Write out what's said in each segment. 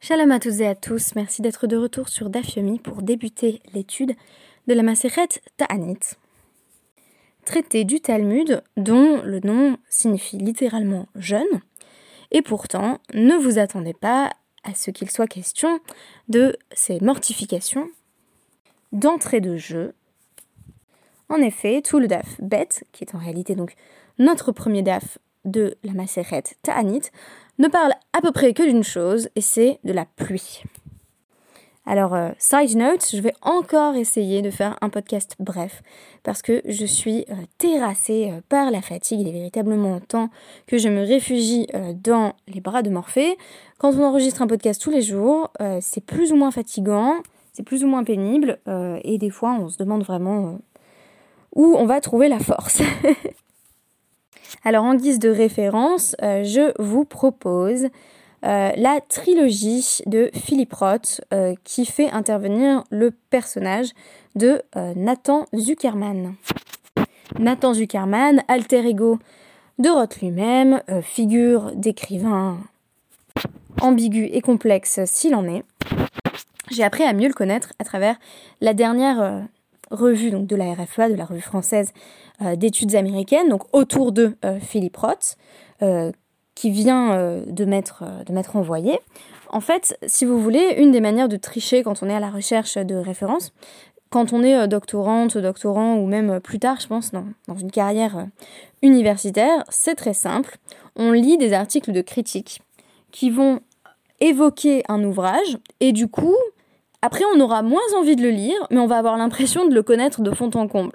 Shalom à toutes et à tous, merci d'être de retour sur Dafyomi pour débuter l'étude de la Maseret Ta'anit. Traité du Talmud dont le nom signifie littéralement jeune, et pourtant ne vous attendez pas à ce qu'il soit question de ces mortifications d'entrée de jeu. En effet, tout le daf bête, qui est en réalité donc notre premier daf de la Maseret Ta'anit, ne parle à peu près que d'une chose, et c'est de la pluie. Alors, euh, side note, je vais encore essayer de faire un podcast bref, parce que je suis euh, terrassée euh, par la fatigue. Il est véritablement temps que je me réfugie dans les bras de Morphée. Quand on enregistre un podcast tous les jours, c'est plus ou moins fatigant, c'est plus ou moins pénible, et des fois on se demande vraiment où on va trouver la force. Alors en guise de référence, euh, je vous propose euh, la trilogie de Philippe Roth euh, qui fait intervenir le personnage de Nathan Zuckerman. Nathan Zuckerman, alter ego de Roth lui-même, figure d'écrivain ambigu et complexe s'il en est. J'ai appris à mieux le connaître à travers la dernière revue donc, de la RFA, de la revue française euh, d'études américaines, donc autour de euh, Philippe Roth, euh, qui vient de m'être envoyé. En fait, si vous voulez, une des manières de tricher quand on est à la recherche de références, quand on est doctorante, doctorant ou même plus tard, je pense, dans, dans une carrière universitaire, c'est très simple. On lit des articles de critique qui vont évoquer un ouvrage et du coup, après, on aura moins envie de le lire, mais on va avoir l'impression de le connaître de fond en comble.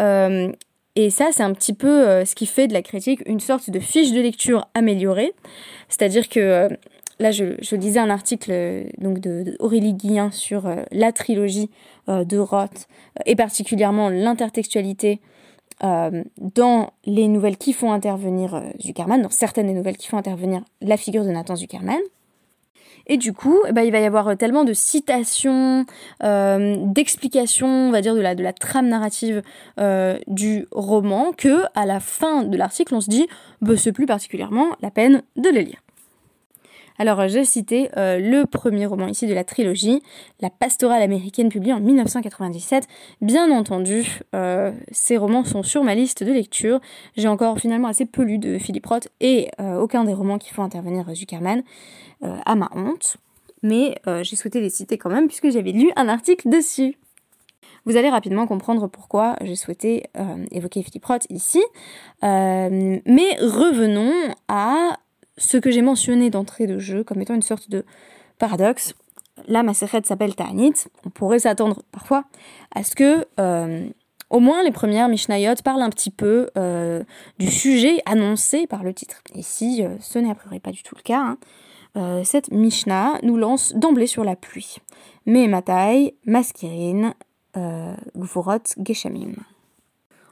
Euh, et ça, c'est un petit peu euh, ce qui fait de la critique une sorte de fiche de lecture améliorée. C'est-à-dire que euh, là, je, lisais un article donc de, Aurélie Guillain sur la trilogie de Roth et particulièrement l'intertextualité dans les nouvelles qui font intervenir Zuckerman, dans certaines des nouvelles qui font intervenir la figure de Nathan Zuckerman. Et du coup, eh ben, il va y avoir tellement de citations, euh, d'explications, on va dire, de la, de la trame narrative euh, du roman, que à la fin de l'article, on se dit, bah, c'est plus particulièrement la peine de le lire. Alors, j'ai cité euh, le premier roman ici de la trilogie, La pastorale américaine publiée en 1997. Bien entendu, euh, ces romans sont sur ma liste de lecture. J'ai encore finalement assez peu lu de Philippe Roth et euh, aucun des romans qui font intervenir Zuckerman, à ma honte. Mais j'ai souhaité les citer quand même puisque j'avais lu un article dessus. Vous allez rapidement comprendre pourquoi j'ai souhaité évoquer Philippe Roth ici. mais revenons à ce que j'ai mentionné d'entrée de jeu comme étant une sorte de paradoxe. Là, ma s'appelle Ta'anit. On pourrait s'attendre parfois à ce que, euh, au moins, les premières Mishnayot parlent un petit peu euh, du sujet annoncé par le titre. Ici, euh, ce n'est a priori pas du tout le cas. Hein. cette Mishnah nous lance d'emblée sur la pluie. Mais Matai, Maskirin, Gvurot, Geshamim.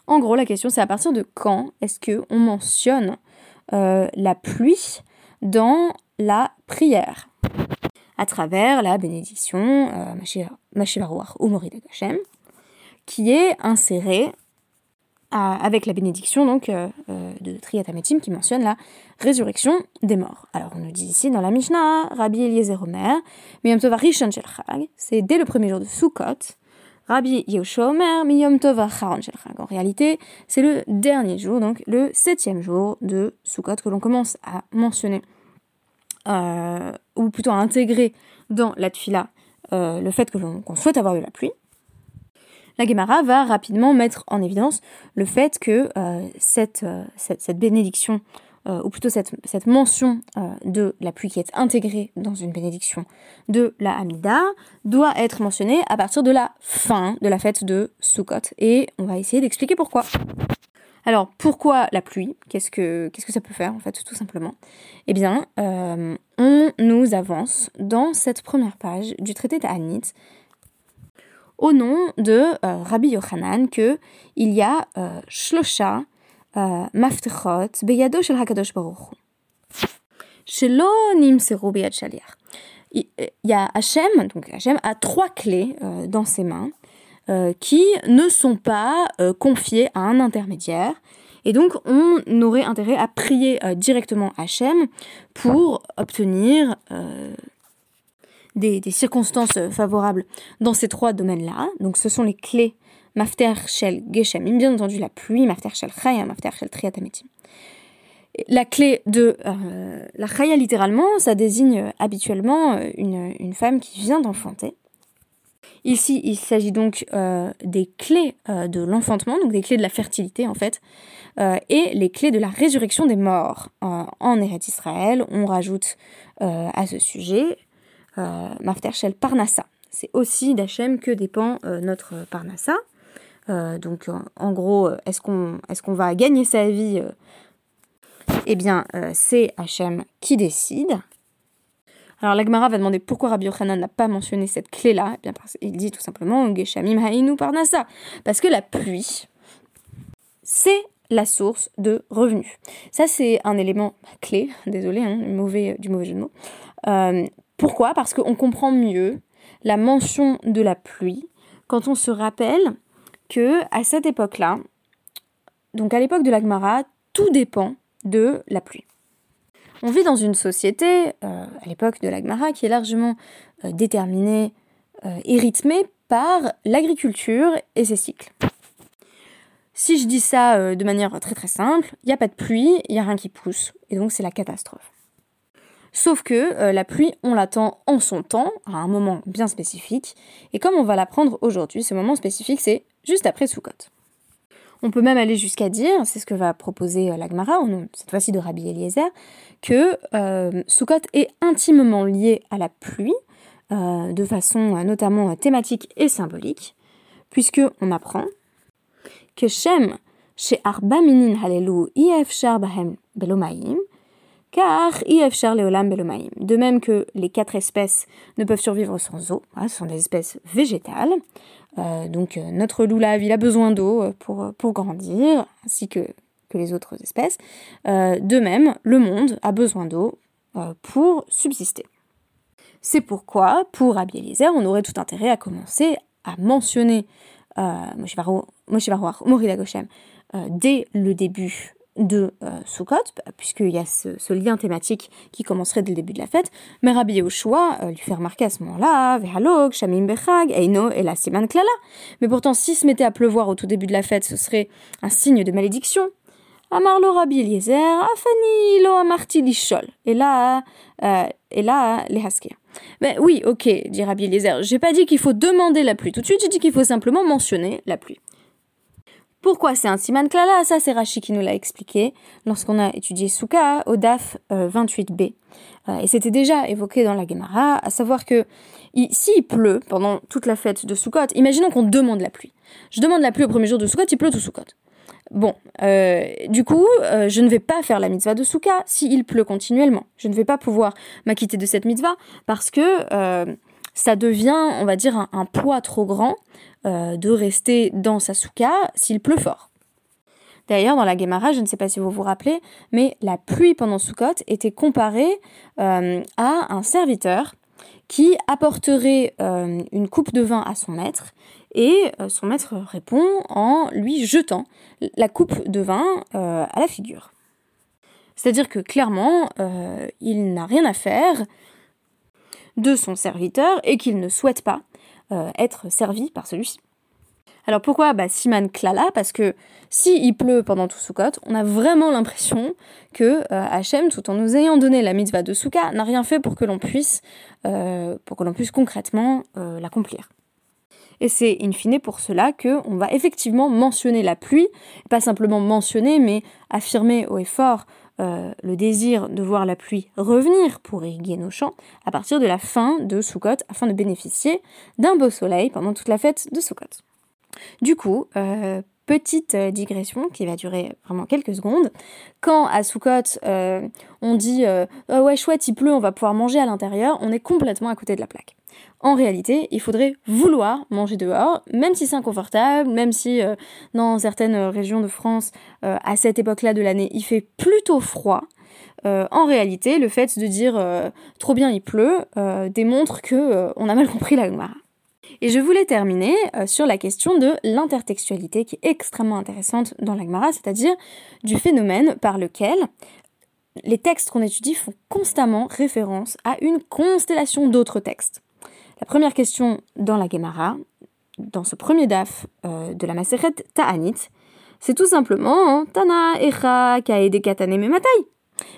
En gros, la question c'est à partir de quand est-ce que on mentionne euh, la pluie dans la prière à travers la bénédiction euh, Mashivaruach ou qui est insérée avec la bénédiction donc euh, de Triatametim qui mentionne la résurrection des morts. Alors on nous dit ici dans la Mishnah, Rabbi Eliezer Omer, c'est dès le premier jour de Sukkot, Rabbi Omer, Miyom Tov En réalité, c'est le dernier jour, donc le septième jour de Sukkot que l'on commence à mentionner, euh, ou plutôt à intégrer dans la tfila euh, le fait que l'on souhaite avoir de la pluie. La Gemara va rapidement mettre en évidence le fait que euh, cette, bénédiction euh, ou plutôt cette, mention euh, de la pluie qui est intégrée dans une bénédiction de la Hamida, doit être mentionnée à partir de la fin de la fête de Sukkot. Et on va essayer d'expliquer pourquoi. Alors, pourquoi la pluie? Qu'est-ce que que ça peut faire, en fait, tout simplement? Eh bien, euh, on nous avance dans cette première page du traité d'Anit au nom de Rabbi Yochanan que il y a Shlosha מפתחות בידו של הקדוש ברוך הוא, שלא נמסרו ביד שליח. Il y a Hachem, donc Hachem a trois clés euh, dans ses mains euh, qui ne sont pas euh, confiées à un intermédiaire. Et donc, on aurait intérêt à prier directement Hachem pour obtenir des, circonstances favorables dans ces trois domaines-là. Donc ce sont les clés Mafter Shel Geshamim, bien entendu la pluie, Mafter Shel Chaya, Mafter Shel Triatametim. La clé de euh, la Chaya, littéralement, ça désigne habituellement une, une femme qui vient d'enfanter. Ici, il s'agit donc euh, des clés euh, de l'enfantement, donc des clés de la fertilité en fait, euh, et les clés de la résurrection des morts. en Eretz Israël, on rajoute à ce sujet Mafter Shel Parnassa. C'est aussi d'Hachem que dépend notre Parnassa. Donc en gros, est-ce qu'on va gagner sa vie Eh bien, c'est Hachem qui décide. Alors l'Agmara va demander pourquoi Rabbi Yochanan n'a pas mentionné cette clé-là. Eh bien parce qu'il dit tout simplement Geshamim Hainu Parnassa. Parce que la pluie, c'est la source de revenus. Ça, c'est un élément clé, désolé, hein, du, mauvais, du jeu de mots. Euh, pourquoi? Parce qu'on comprend mieux la mention de la pluie quand on se rappelle que à cette époque-là, donc à l'époque de l'Agmara, tout dépend de la pluie. On vit dans une société, euh, à l'époque de l'Agmara, qui est largement euh, déterminée euh, et rythmée par l'agriculture et ses cycles. Si je dis ça de manière très très simple, il n'y a pas de pluie, il n'y a rien qui pousse, et donc c'est la catastrophe. Sauf que la pluie, on l'attend en son temps, à un moment bien spécifique, et comme on va l'apprendre aujourd'hui, ce moment spécifique, c'est juste après Sukkot. On peut même aller jusqu'à dire, c'est ce que va proposer euh, l'Agmara, cette fois-ci de Rabbi Eliezer, que euh, Sukkot est intimement lié à la pluie, euh, de façon notamment thématique et symbolique, puisque on apprend que Shem chez Arba Minin Halelu Ifshar Bahem Belomaim, De même que les quatre espèces ne peuvent survivre sans eau, hein, ce sont des espèces végétales, euh, donc euh, notre loulave, il a besoin d'eau euh, pour, grandir, ainsi que, les autres espèces. de même, le monde a besoin d'eau pour subsister. C'est pourquoi, pour Rabbi Eliezer, on aurait tout intérêt à commencer à mentionner Moshe Morida Goshem dès le début de euh, Sukkot, puisqu'il y a ce, lien thématique qui commencerait dès le début de la fête, mais Rabbi Yehoshua euh, lui fait remarquer à ce moment-là, Vehalog, Shamim Bechag, Eino et la Siman Klala. Mais pourtant, si se mettait à pleuvoir au tout début de la fête, ce serait un signe de malédiction. Amarlo Rabbi Eliezer, Afani lo amarti lishol. Et là, euh, et là, les haskir. Mais oui, ok, dit Rabbi Eliezer, j'ai pas dit qu'il faut demander la pluie tout de suite, j'ai dit qu'il faut simplement mentionner la pluie. Pourquoi c'est un siman klala? Ça, c'est Rashi qui nous l'a expliqué lorsqu'on a étudié Souka au DAF 28b. Euh, et c'était déjà évoqué dans la Gemara, à savoir que s'il pleut pendant toute la fête de Sukkot, imaginons qu'on demande la pluie. Je demande la pluie au premier jour de Sukkot, il pleut tout Sukkot. Bon, euh, du coup, euh, je ne vais pas faire la mitzvah de Souka s'il pleut continuellement. Je ne vais pas pouvoir m'acquitter de cette mitzvah parce que ça devient, on va dire, un poids trop grand euh, de rester dans sa souka s'il pleut fort. D'ailleurs, dans la Gemara, je ne sais pas si vous vous rappelez, mais la pluie pendant Sukkot était comparée euh, à un serviteur qui apporterait euh, une coupe de vin à son maître et son maître répond en lui jetant la coupe de vin à la figure. C'est-à-dire que clairement, il n'a rien à faire de son serviteur et qu'il ne souhaite pas euh, être servi par celui-ci. Alors pourquoi bah, Siman Klala Parce que si il pleut pendant tout Sukkot, on a vraiment l'impression que euh, Hachem, tout en nous ayant donné la mitzvah de Sukkot, n'a rien fait pour que l'on puisse, euh, pour que l'on puisse concrètement l'accomplir. Et c'est in fine pour cela qu'on va effectivement mentionner la pluie, pas simplement mentionner, mais affirmer haut et fort euh, le désir de voir la pluie revenir pour irriguer nos champs à partir de la fin de Sukkot afin de bénéficier d'un beau soleil pendant toute la fête de Sukkot. Du coup, euh, petite digression qui va durer vraiment quelques secondes. Quand à euh, on dit oh ouais chouette il pleut on va pouvoir manger à l'intérieur, on est complètement à côté de la plaque. En réalité, il faudrait vouloir manger dehors, même si c'est inconfortable, même si euh, dans certaines régions de France, euh, à cette époque-là de l'année, il fait plutôt froid. Euh, en réalité, le fait de dire trop bien il pleut démontre que on a mal compris la Gemara. Et je voulais terminer sur la question de l'intertextualité qui est extrêmement intéressante dans la Gemara, c'est-à-dire du phénomène par lequel les textes qu'on étudie font constamment référence à une constellation d'autres textes. La première question dans la Gemara, dans ce premier daf euh, de la Maseret Ta'anit, c'est tout simplement hein, Tana Echa Kaede Katane Mematai.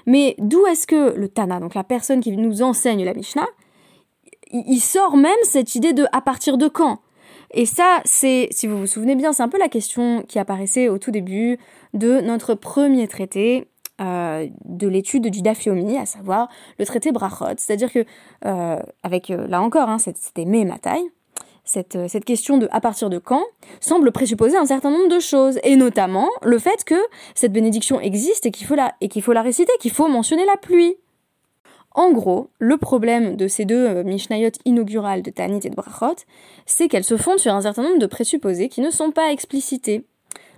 Mais d'où est-ce que le Tana, donc la personne qui nous enseigne la Mishnah, il sort même cette idée de à partir de quand? Et ça, c'est, si vous vous souvenez bien, c'est un peu la question qui apparaissait au tout début de notre premier traité euh, de l'étude du Dafyomi, à savoir le traité Brachot. C'est-à-dire que, euh, avec, euh, là encore, hein, c'était Mehmatai, cette, cette question de à partir de quand semble présupposer un certain nombre de choses, et notamment le fait que cette bénédiction existe et qu'il faut, la, et qu'il faut réciter, qu'il faut mentionner la pluie. En gros, le problème de ces deux Mishnayot inaugurales de Tanit et de Brachot, c'est qu'elles se fondent sur un certain nombre de présupposés qui ne sont pas explicités.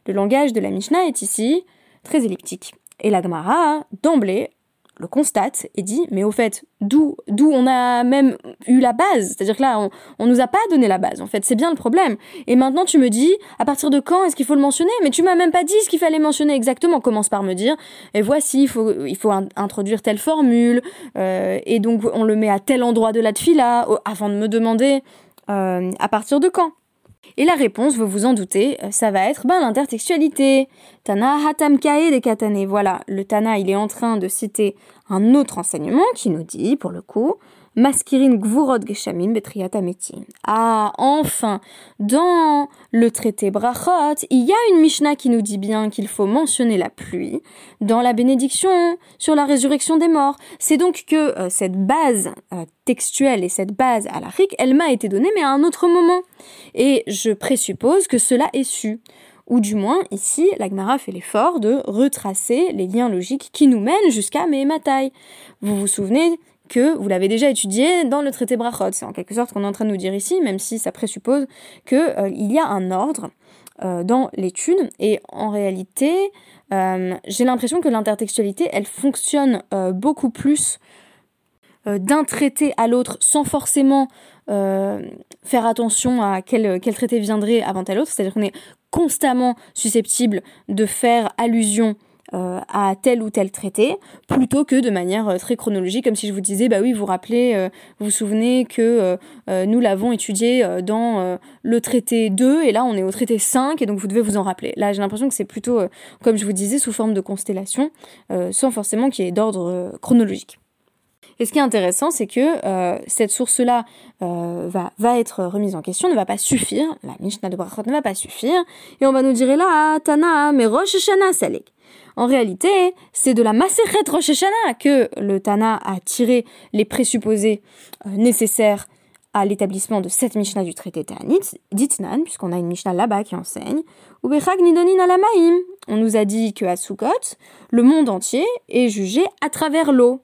Le langage de la Mishnah est ici très elliptique. Et la Gemara, d'emblée, le constate et dit mais au fait d'où on a même eu la base? C'est-à-dire que là on, on nous a pas donné la base en fait. C'est bien le problème. Et maintenant tu me dis à partir de quand est-ce qu'il faut le mentionner? Mais tu m'as même pas dit ce qu'il fallait mentionner exactement. Commence par me dire et voici il faut il faut introduire telle formule euh, et donc on le met à tel endroit de la tfila avant de me demander euh, à partir de quand? Et la réponse, vous vous en doutez, euh, ça va être ben, l'intertextualité. Tana hatam kae de katane. Voilà, le Tana, il est en train de citer un autre enseignement qui nous dit, pour le coup, Maskirin Gvurot Geshamim Betriatameti. Ah, enfin, dans le traité Brachot, il y a une Mishnah qui nous dit bien qu'il faut mentionner la pluie dans la bénédiction sur la résurrection des morts. C'est donc que euh, cette base euh, textuelle et cette base la elle m'a été donnée, mais à un autre moment. Et je présuppose que cela est su. Ou du moins, ici, l'Agmara fait l'effort de retracer les liens logiques qui nous mènent jusqu'à Mehematai. Vous vous souvenez que vous l'avez déjà étudié dans le traité Brachot. C'est en quelque sorte qu'on est en train de nous dire ici, même si ça présuppose qu'il euh, y a un ordre euh, dans l'étude. Et en réalité, euh, j'ai l'impression que l'intertextualité, elle fonctionne beaucoup plus d'un traité à l'autre sans forcément faire attention à quel, quel traité viendrait avant tel autre. C'est-à-dire qu'on est constamment susceptible de faire allusion euh, à tel ou tel traité, plutôt que de manière euh, très chronologique, comme si je vous disais, bah oui, vous rappelez, euh, vous vous souvenez que nous l'avons étudié dans le traité 2, et là on est au traité 5, et donc vous devez vous en rappeler. Là j'ai l'impression que c'est plutôt, comme je vous disais, sous forme de constellation, sans forcément qu'il y ait d'ordre chronologique. Et ce qui est intéressant, c'est que cette source-là va, va être remise en question, ne va pas suffire, la Mishnah de Brachot ne va pas suffire, et on va nous dire là, Tana, mais Rosh Hashanah Salek. En réalité, c'est de la Maseret Rosh Hashanah que le Tana a tiré les présupposés euh, nécessaires à l'établissement de cette Mishnah du traité Ta'anit, d'Itnan, puisqu'on a une Mishnah là-bas qui enseigne, ou Nidonin Alamaim. On nous a dit que à Sukkot, le monde entier est jugé à travers l'eau.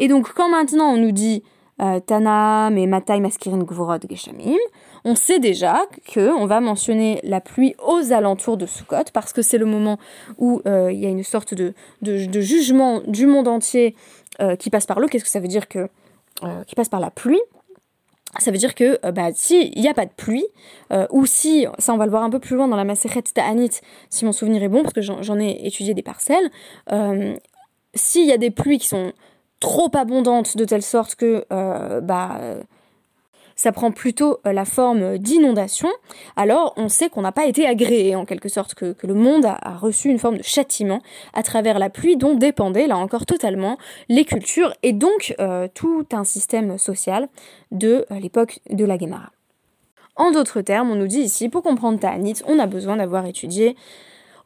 Et donc, quand maintenant on nous dit euh, Tana, mais Matai, Maskirin, Gvorod, Geshamim, on sait déjà que on va mentionner la pluie aux alentours de Sukkot parce que c'est le moment où euh, il y a une sorte de, de, jugement du monde entier euh, qui passe par l'eau. Qu'est-ce que ça veut dire que qui passe par la pluie? Ça veut dire que bah, s'il n'y a pas de pluie, ou si, ça on va le voir un peu plus loin dans la Maseret Ta'anit, si mon souvenir est bon, parce que j'en ai étudié des parcelles, s'il y a des pluies qui sont trop abondantes de telle sorte que bah, ça prend plutôt euh, la forme d'inondation, alors on sait qu'on n'a pas été agréé en quelque sorte, que, le monde a, reçu une forme de châtiment à travers la pluie dont dépendaient là encore totalement les cultures et donc euh, tout un système social de euh, l'époque de la Guémara. En d'autres termes, on nous dit ici, pour comprendre Ta'anit, on a besoin d'avoir étudié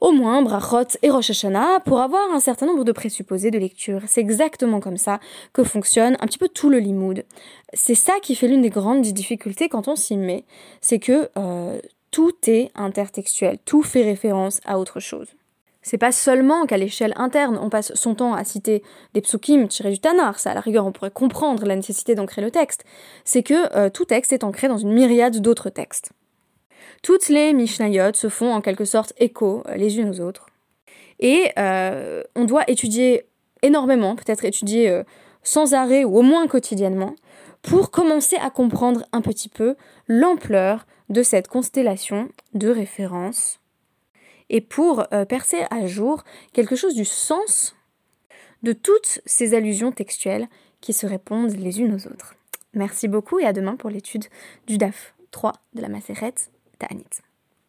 au moins Brachot et Rosh Hashanah pour avoir un certain nombre de présupposés de lecture. C'est exactement comme ça que fonctionne un petit peu tout le limoud. C'est ça qui fait l'une des grandes difficultés quand on s'y met, c'est que euh, tout est intertextuel, tout fait référence à autre chose. C'est pas seulement qu'à l'échelle interne, on passe son temps à citer des psukim tirés du Tanar, ça à la rigueur on pourrait comprendre la nécessité d'ancrer le texte, c'est que euh, tout texte est ancré dans une myriade d'autres textes. Toutes les Mishnayot se font en quelque sorte écho euh, les unes aux autres. Et euh, on doit étudier énormément, peut-être étudier euh, sans arrêt ou au moins quotidiennement, pour commencer à comprendre un petit peu l'ampleur de cette constellation de références et pour percer à jour quelque chose du sens de toutes ces allusions textuelles qui se répondent les unes aux autres. Merci beaucoup et à demain pour l'étude du DAF 3 de la Maseret Ta'anit.